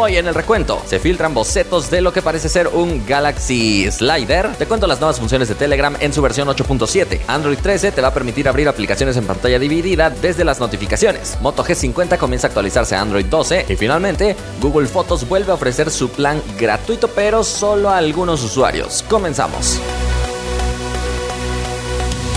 Hoy en el recuento se filtran bocetos de lo que parece ser un Galaxy Slider. Te cuento las nuevas funciones de Telegram en su versión 8.7. Android 13 te va a permitir abrir aplicaciones en pantalla dividida desde las notificaciones. Moto G50 comienza a actualizarse a Android 12 y finalmente Google Fotos vuelve a ofrecer su plan gratuito pero solo a algunos usuarios. Comenzamos.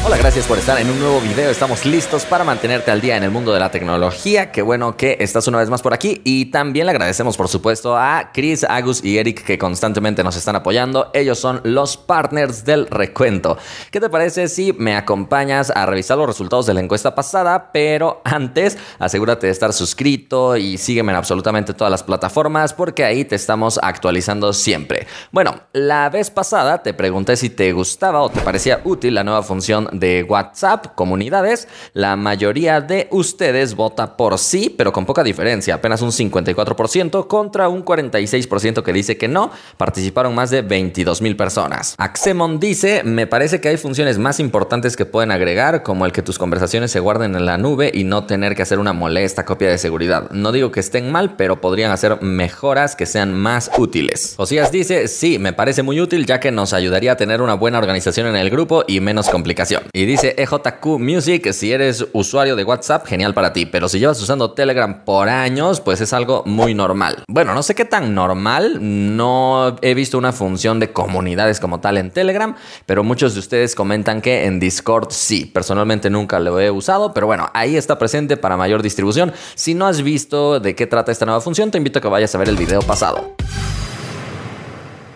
Hola, gracias por estar en un nuevo video. Estamos listos para mantenerte al día en el mundo de la tecnología. Qué bueno que estás una vez más por aquí. Y también le agradecemos, por supuesto, a Chris, Agus y Eric que constantemente nos están apoyando. Ellos son los partners del recuento. ¿Qué te parece si me acompañas a revisar los resultados de la encuesta pasada? Pero antes, asegúrate de estar suscrito y sígueme en absolutamente todas las plataformas porque ahí te estamos actualizando siempre. Bueno, la vez pasada te pregunté si te gustaba o te parecía útil la nueva función de WhatsApp, comunidades, la mayoría de ustedes vota por sí, pero con poca diferencia, apenas un 54% contra un 46% que dice que no. Participaron más de 22 mil personas. Axemon dice, me parece que hay funciones más importantes que pueden agregar, como el que tus conversaciones se guarden en la nube y no tener que hacer una molesta copia de seguridad. No digo que estén mal, pero podrían hacer mejoras que sean más útiles. Josías dice, sí, me parece muy útil ya que nos ayudaría a tener una buena organización en el grupo y menos complicación. Y dice EJQ Music, si eres usuario de WhatsApp, genial para ti, pero si llevas usando Telegram por años, pues es algo muy normal. Bueno, no sé qué tan normal, no he visto una función de comunidades como tal en Telegram, pero muchos de ustedes comentan que en Discord sí, personalmente nunca lo he usado, pero bueno, ahí está presente para mayor distribución. Si no has visto de qué trata esta nueva función, te invito a que vayas a ver el video pasado.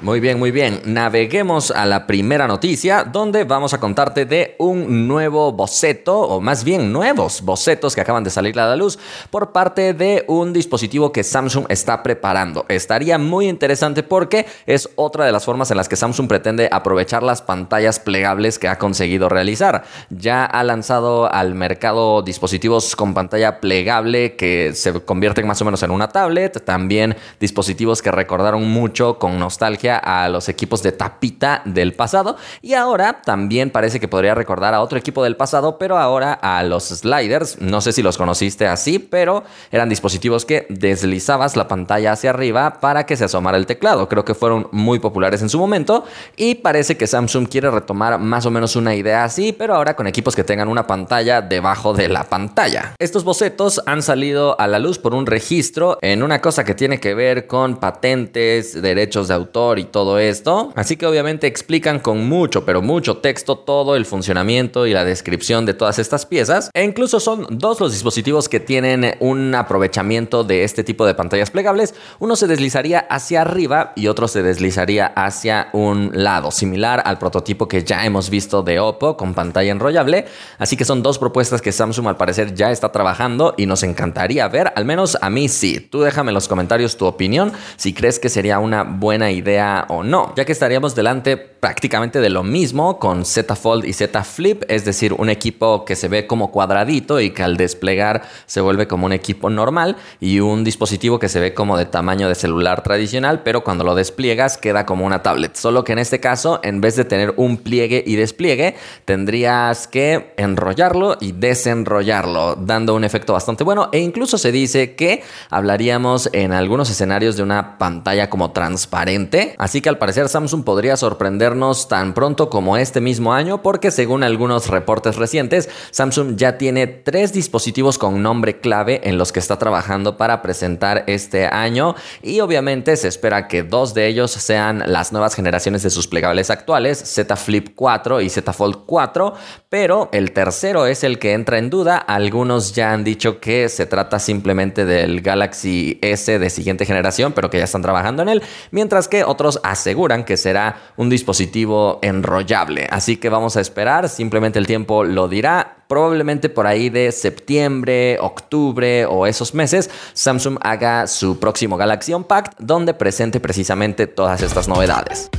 Muy bien, muy bien. Naveguemos a la primera noticia donde vamos a contarte de un nuevo boceto, o más bien nuevos bocetos que acaban de salir a la luz por parte de un dispositivo que Samsung está preparando. Estaría muy interesante porque es otra de las formas en las que Samsung pretende aprovechar las pantallas plegables que ha conseguido realizar. Ya ha lanzado al mercado dispositivos con pantalla plegable que se convierten más o menos en una tablet, también dispositivos que recordaron mucho con nostalgia a los equipos de tapita del pasado y ahora también parece que podría recordar a otro equipo del pasado, pero ahora a los sliders. No sé si los conociste así, pero eran dispositivos que deslizabas la pantalla hacia arriba para que se asomara el teclado. Creo que fueron muy populares en su momento y parece que Samsung quiere retomar más o menos una idea así, pero ahora con equipos que tengan una pantalla debajo de la pantalla. Estos bocetos han salido a la luz por un registro en una cosa que tiene que ver con patentes, derechos de autor y todo esto. Así que obviamente explican con mucho, pero mucho texto todo el funcionamiento y la descripción de todas estas piezas. E incluso son dos los dispositivos que tienen un aprovechamiento de este tipo de pantallas plegables. Uno se deslizaría hacia arriba y otro se deslizaría hacia un lado, similar al prototipo que ya hemos visto de Oppo con pantalla enrollable. Así que son dos propuestas que Samsung al parecer ya está trabajando y nos encantaría ver, al menos a mí sí. Tú déjame en los comentarios tu opinión si crees que sería una buena idea o no, ya que estaríamos delante prácticamente de lo mismo con Z Fold y Z Flip, es decir, un equipo que se ve como cuadradito y que al desplegar se vuelve como un equipo normal y un dispositivo que se ve como de tamaño de celular tradicional, pero cuando lo despliegas queda como una tablet. Solo que en este caso, en vez de tener un pliegue y despliegue, tendrías que enrollarlo y desenrollarlo, dando un efecto bastante bueno e incluso se dice que hablaríamos en algunos escenarios de una pantalla como transparente, Así que al parecer Samsung podría tan pronto como este mismo año porque según algunos reportes recientes, Samsung ya tiene tres dispositivos con nombre clave en los que está trabajando para presentar este año y obviamente se espera que dos de ellos sean las nuevas generaciones de sus plegables actuales, Z Flip 4 y Z Fold 4, pero el tercero es el que entra en duda. Algunos ya han dicho que se trata simplemente del Galaxy S de siguiente generación, pero que ya están trabajando en él, mientras que otros aseguran que será un dispositivo enrollable. Así que vamos a esperar, simplemente el tiempo lo dirá. Probablemente por ahí de septiembre, octubre o esos meses, Samsung haga su próximo Galaxy Unpacked donde presente precisamente todas estas novedades.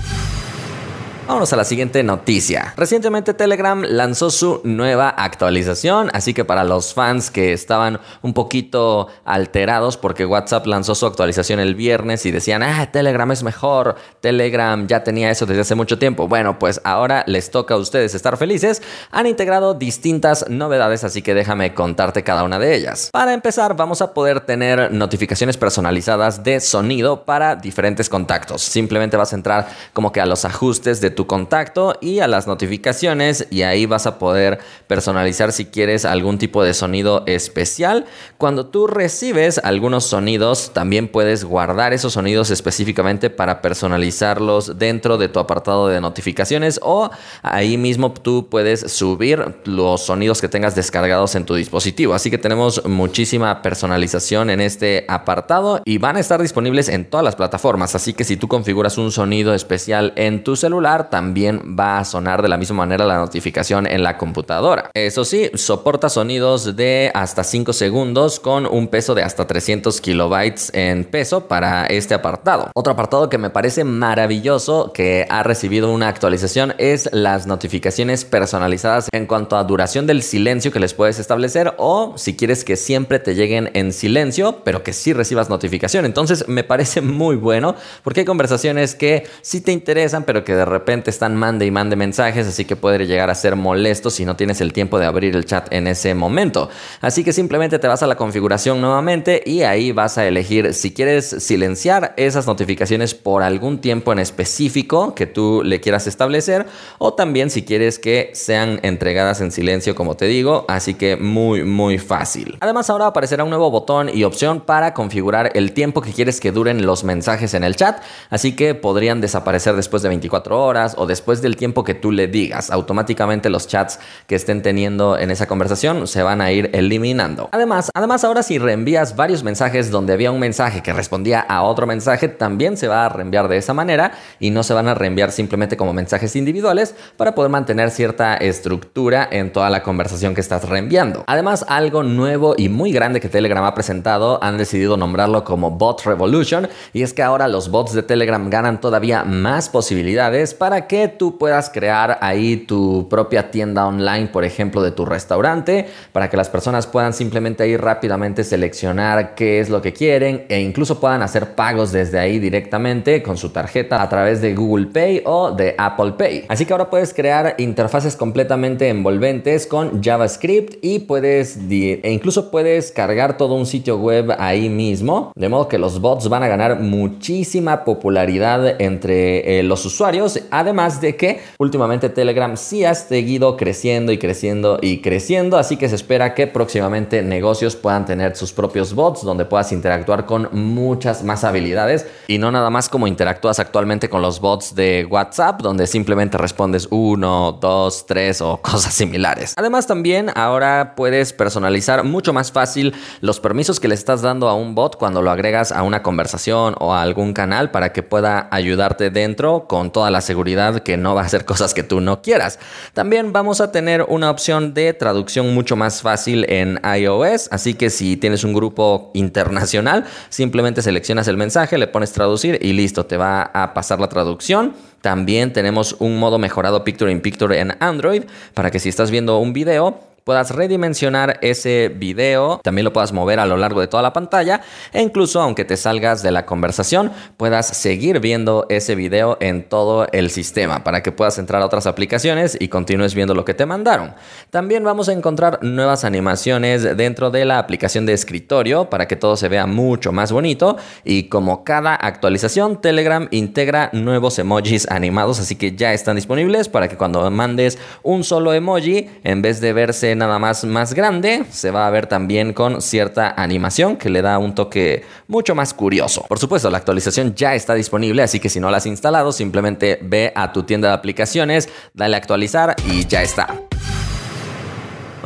Vámonos a la siguiente noticia. Recientemente Telegram lanzó su nueva actualización, así que para los fans que estaban un poquito alterados porque WhatsApp lanzó su actualización el viernes y decían, ah, Telegram es mejor, Telegram ya tenía eso desde hace mucho tiempo. Bueno, pues ahora les toca a ustedes estar felices. Han integrado distintas novedades, así que déjame contarte cada una de ellas. Para empezar, vamos a poder tener notificaciones personalizadas de sonido para diferentes contactos. Simplemente vas a entrar como que a los ajustes de tu contacto y a las notificaciones y ahí vas a poder personalizar si quieres algún tipo de sonido especial. Cuando tú recibes algunos sonidos, también puedes guardar esos sonidos específicamente para personalizarlos dentro de tu apartado de notificaciones o ahí mismo tú puedes subir los sonidos que tengas descargados en tu dispositivo. Así que tenemos muchísima personalización en este apartado y van a estar disponibles en todas las plataformas. Así que si tú configuras un sonido especial en tu celular, también va a sonar de la misma manera la notificación en la computadora. Eso sí, soporta sonidos de hasta 5 segundos con un peso de hasta 300 kilobytes en peso para este apartado. Otro apartado que me parece maravilloso que ha recibido una actualización es las notificaciones personalizadas en cuanto a duración del silencio que les puedes establecer o si quieres que siempre te lleguen en silencio, pero que sí recibas notificación. Entonces me parece muy bueno porque hay conversaciones que sí te interesan, pero que de repente están mande y mande mensajes, así que puede llegar a ser molesto si no tienes el tiempo de abrir el chat en ese momento. Así que simplemente te vas a la configuración nuevamente y ahí vas a elegir si quieres silenciar esas notificaciones por algún tiempo en específico que tú le quieras establecer o también si quieres que sean entregadas en silencio como te digo, así que muy muy fácil. Además ahora aparecerá un nuevo botón y opción para configurar el tiempo que quieres que duren los mensajes en el chat, así que podrían desaparecer después de 24 horas o después del tiempo que tú le digas. Automáticamente los chats que estén teniendo en esa conversación se van a ir eliminando. Además, además ahora si reenvías varios mensajes donde había un mensaje que respondía a otro mensaje, también se va a reenviar de esa manera y no se van a reenviar simplemente como mensajes individuales para poder mantener cierta estructura en toda la conversación que estás reenviando. Además, algo nuevo y muy grande que Telegram ha presentado, han decidido nombrarlo como Bot Revolution y es que ahora los bots de Telegram ganan todavía más posibilidades para que tú puedas crear ahí tu propia tienda online, por ejemplo, de tu restaurante, para que las personas puedan simplemente ir rápidamente seleccionar qué es lo que quieren e incluso puedan hacer pagos desde ahí directamente con su tarjeta a través de Google Pay o de Apple Pay. Así que ahora puedes crear interfaces completamente envolventes con JavaScript y puedes e incluso puedes cargar todo un sitio web ahí mismo, de modo que los bots van a ganar muchísima popularidad entre eh, los usuarios Además de que últimamente Telegram sí ha seguido creciendo y creciendo y creciendo, así que se espera que próximamente negocios puedan tener sus propios bots donde puedas interactuar con muchas más habilidades y no nada más como interactúas actualmente con los bots de WhatsApp donde simplemente respondes uno, dos, tres o cosas similares. Además también ahora puedes personalizar mucho más fácil los permisos que le estás dando a un bot cuando lo agregas a una conversación o a algún canal para que pueda ayudarte dentro con toda la seguridad que no va a hacer cosas que tú no quieras. También vamos a tener una opción de traducción mucho más fácil en iOS, así que si tienes un grupo internacional, simplemente seleccionas el mensaje, le pones traducir y listo, te va a pasar la traducción. También tenemos un modo mejorado Picture in Picture en Android para que si estás viendo un video puedas redimensionar ese video, también lo puedas mover a lo largo de toda la pantalla e incluso aunque te salgas de la conversación, puedas seguir viendo ese video en todo el sistema para que puedas entrar a otras aplicaciones y continúes viendo lo que te mandaron. También vamos a encontrar nuevas animaciones dentro de la aplicación de escritorio para que todo se vea mucho más bonito y como cada actualización Telegram integra nuevos emojis animados así que ya están disponibles para que cuando mandes un solo emoji en vez de verse nada más más grande, se va a ver también con cierta animación que le da un toque mucho más curioso. Por supuesto, la actualización ya está disponible, así que si no la has instalado, simplemente ve a tu tienda de aplicaciones, dale a actualizar y ya está.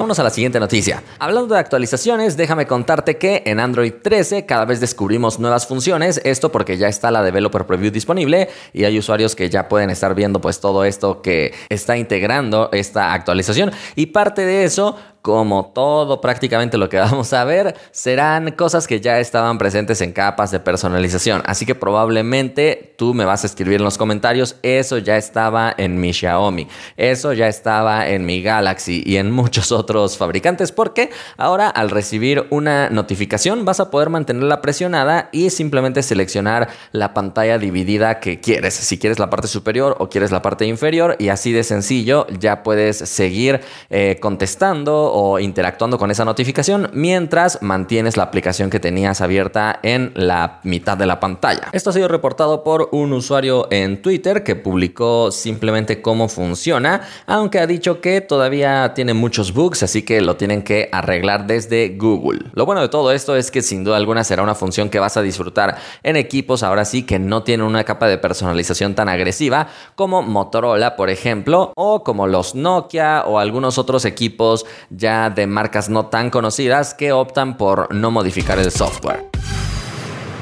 Vámonos a la siguiente noticia. Hablando de actualizaciones, déjame contarte que en Android 13 cada vez descubrimos nuevas funciones, esto porque ya está la Developer Preview disponible y hay usuarios que ya pueden estar viendo pues todo esto que está integrando esta actualización y parte de eso como todo prácticamente lo que vamos a ver, serán cosas que ya estaban presentes en capas de personalización. Así que probablemente tú me vas a escribir en los comentarios, eso ya estaba en mi Xiaomi, eso ya estaba en mi Galaxy y en muchos otros fabricantes, porque ahora al recibir una notificación vas a poder mantenerla presionada y simplemente seleccionar la pantalla dividida que quieres. Si quieres la parte superior o quieres la parte inferior y así de sencillo ya puedes seguir eh, contestando o interactuando con esa notificación mientras mantienes la aplicación que tenías abierta en la mitad de la pantalla. Esto ha sido reportado por un usuario en Twitter que publicó simplemente cómo funciona, aunque ha dicho que todavía tiene muchos bugs, así que lo tienen que arreglar desde Google. Lo bueno de todo esto es que sin duda alguna será una función que vas a disfrutar en equipos ahora sí que no tienen una capa de personalización tan agresiva como Motorola, por ejemplo, o como los Nokia o algunos otros equipos ya de marcas no tan conocidas que optan por no modificar el software.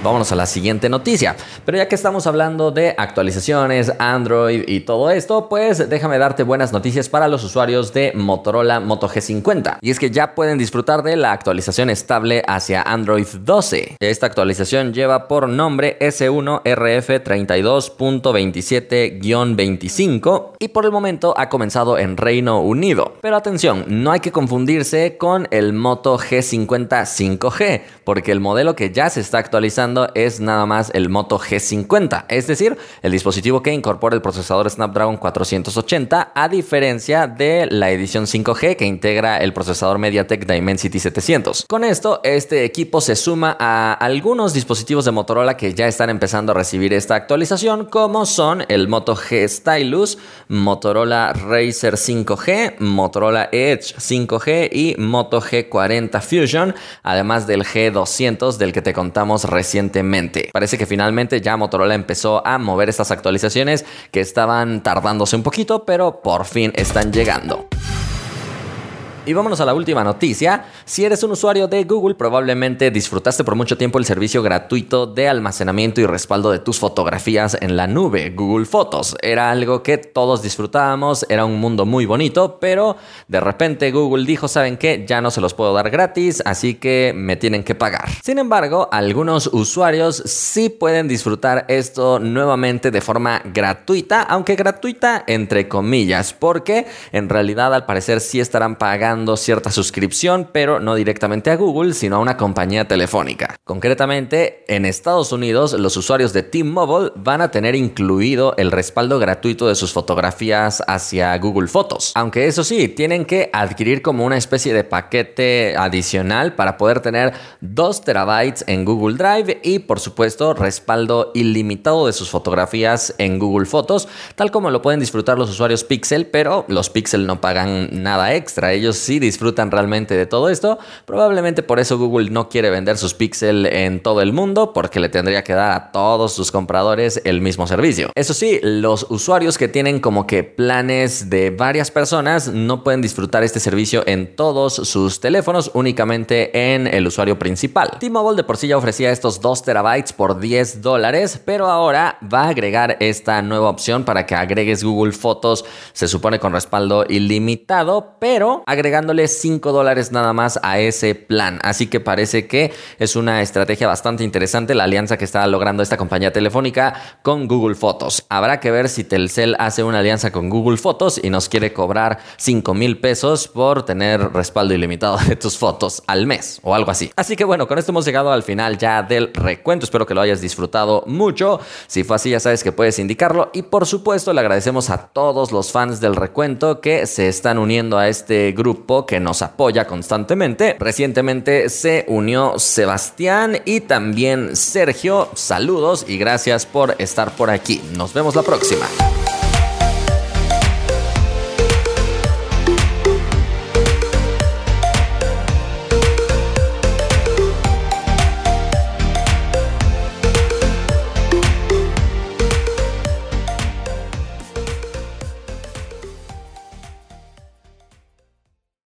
Vámonos a la siguiente noticia. Pero ya que estamos hablando de actualizaciones, Android y todo esto, pues déjame darte buenas noticias para los usuarios de Motorola Moto G50. Y es que ya pueden disfrutar de la actualización estable hacia Android 12. Esta actualización lleva por nombre S1RF32.27-25 y por el momento ha comenzado en Reino Unido. Pero atención, no hay que confundirse con el Moto G50 5G, porque el modelo que ya se está actualizando es nada más el Moto G50, es decir, el dispositivo que incorpora el procesador Snapdragon 480 a diferencia de la edición 5G que integra el procesador MediaTek Dimensity 700. Con esto, este equipo se suma a algunos dispositivos de Motorola que ya están empezando a recibir esta actualización, como son el Moto G Stylus, Motorola Racer 5G, Motorola Edge 5G y Moto G40 Fusion, además del G200 del que te contamos Parece que finalmente ya Motorola empezó a mover estas actualizaciones que estaban tardándose un poquito, pero por fin están llegando. Y vámonos a la última noticia. Si eres un usuario de Google, probablemente disfrutaste por mucho tiempo el servicio gratuito de almacenamiento y respaldo de tus fotografías en la nube, Google Fotos. Era algo que todos disfrutábamos, era un mundo muy bonito, pero de repente Google dijo, ¿saben qué? Ya no se los puedo dar gratis, así que me tienen que pagar. Sin embargo, algunos usuarios sí pueden disfrutar esto nuevamente de forma gratuita, aunque gratuita entre comillas, porque en realidad al parecer sí estarán pagando cierta suscripción, pero no directamente a Google, sino a una compañía telefónica. Concretamente, en Estados Unidos, los usuarios de T-Mobile van a tener incluido el respaldo gratuito de sus fotografías hacia Google Fotos. Aunque eso sí, tienen que adquirir como una especie de paquete adicional para poder tener 2 terabytes en Google Drive y por supuesto respaldo ilimitado de sus fotografías en Google Fotos, tal como lo pueden disfrutar los usuarios Pixel, pero los Pixel no pagan nada extra. Ellos si disfrutan realmente de todo esto. Probablemente por eso Google no quiere vender sus Pixel en todo el mundo, porque le tendría que dar a todos sus compradores el mismo servicio. Eso sí, los usuarios que tienen como que planes de varias personas no pueden disfrutar este servicio en todos sus teléfonos, únicamente en el usuario principal. T-Mobile de por sí ya ofrecía estos 2 terabytes por 10 dólares, pero ahora va a agregar esta nueva opción para que agregues Google Fotos, se supone con respaldo ilimitado, pero agregar dándole 5 dólares nada más a ese plan. Así que parece que es una estrategia bastante interesante la alianza que está logrando esta compañía telefónica con Google Fotos. Habrá que ver si Telcel hace una alianza con Google Fotos y nos quiere cobrar 5 mil pesos por tener respaldo ilimitado de tus fotos al mes o algo así. Así que bueno, con esto hemos llegado al final ya del recuento. Espero que lo hayas disfrutado mucho. Si fue así, ya sabes que puedes indicarlo. Y por supuesto, le agradecemos a todos los fans del recuento que se están uniendo a este que nos apoya constantemente. Recientemente se unió Sebastián y también Sergio. Saludos y gracias por estar por aquí. Nos vemos la próxima.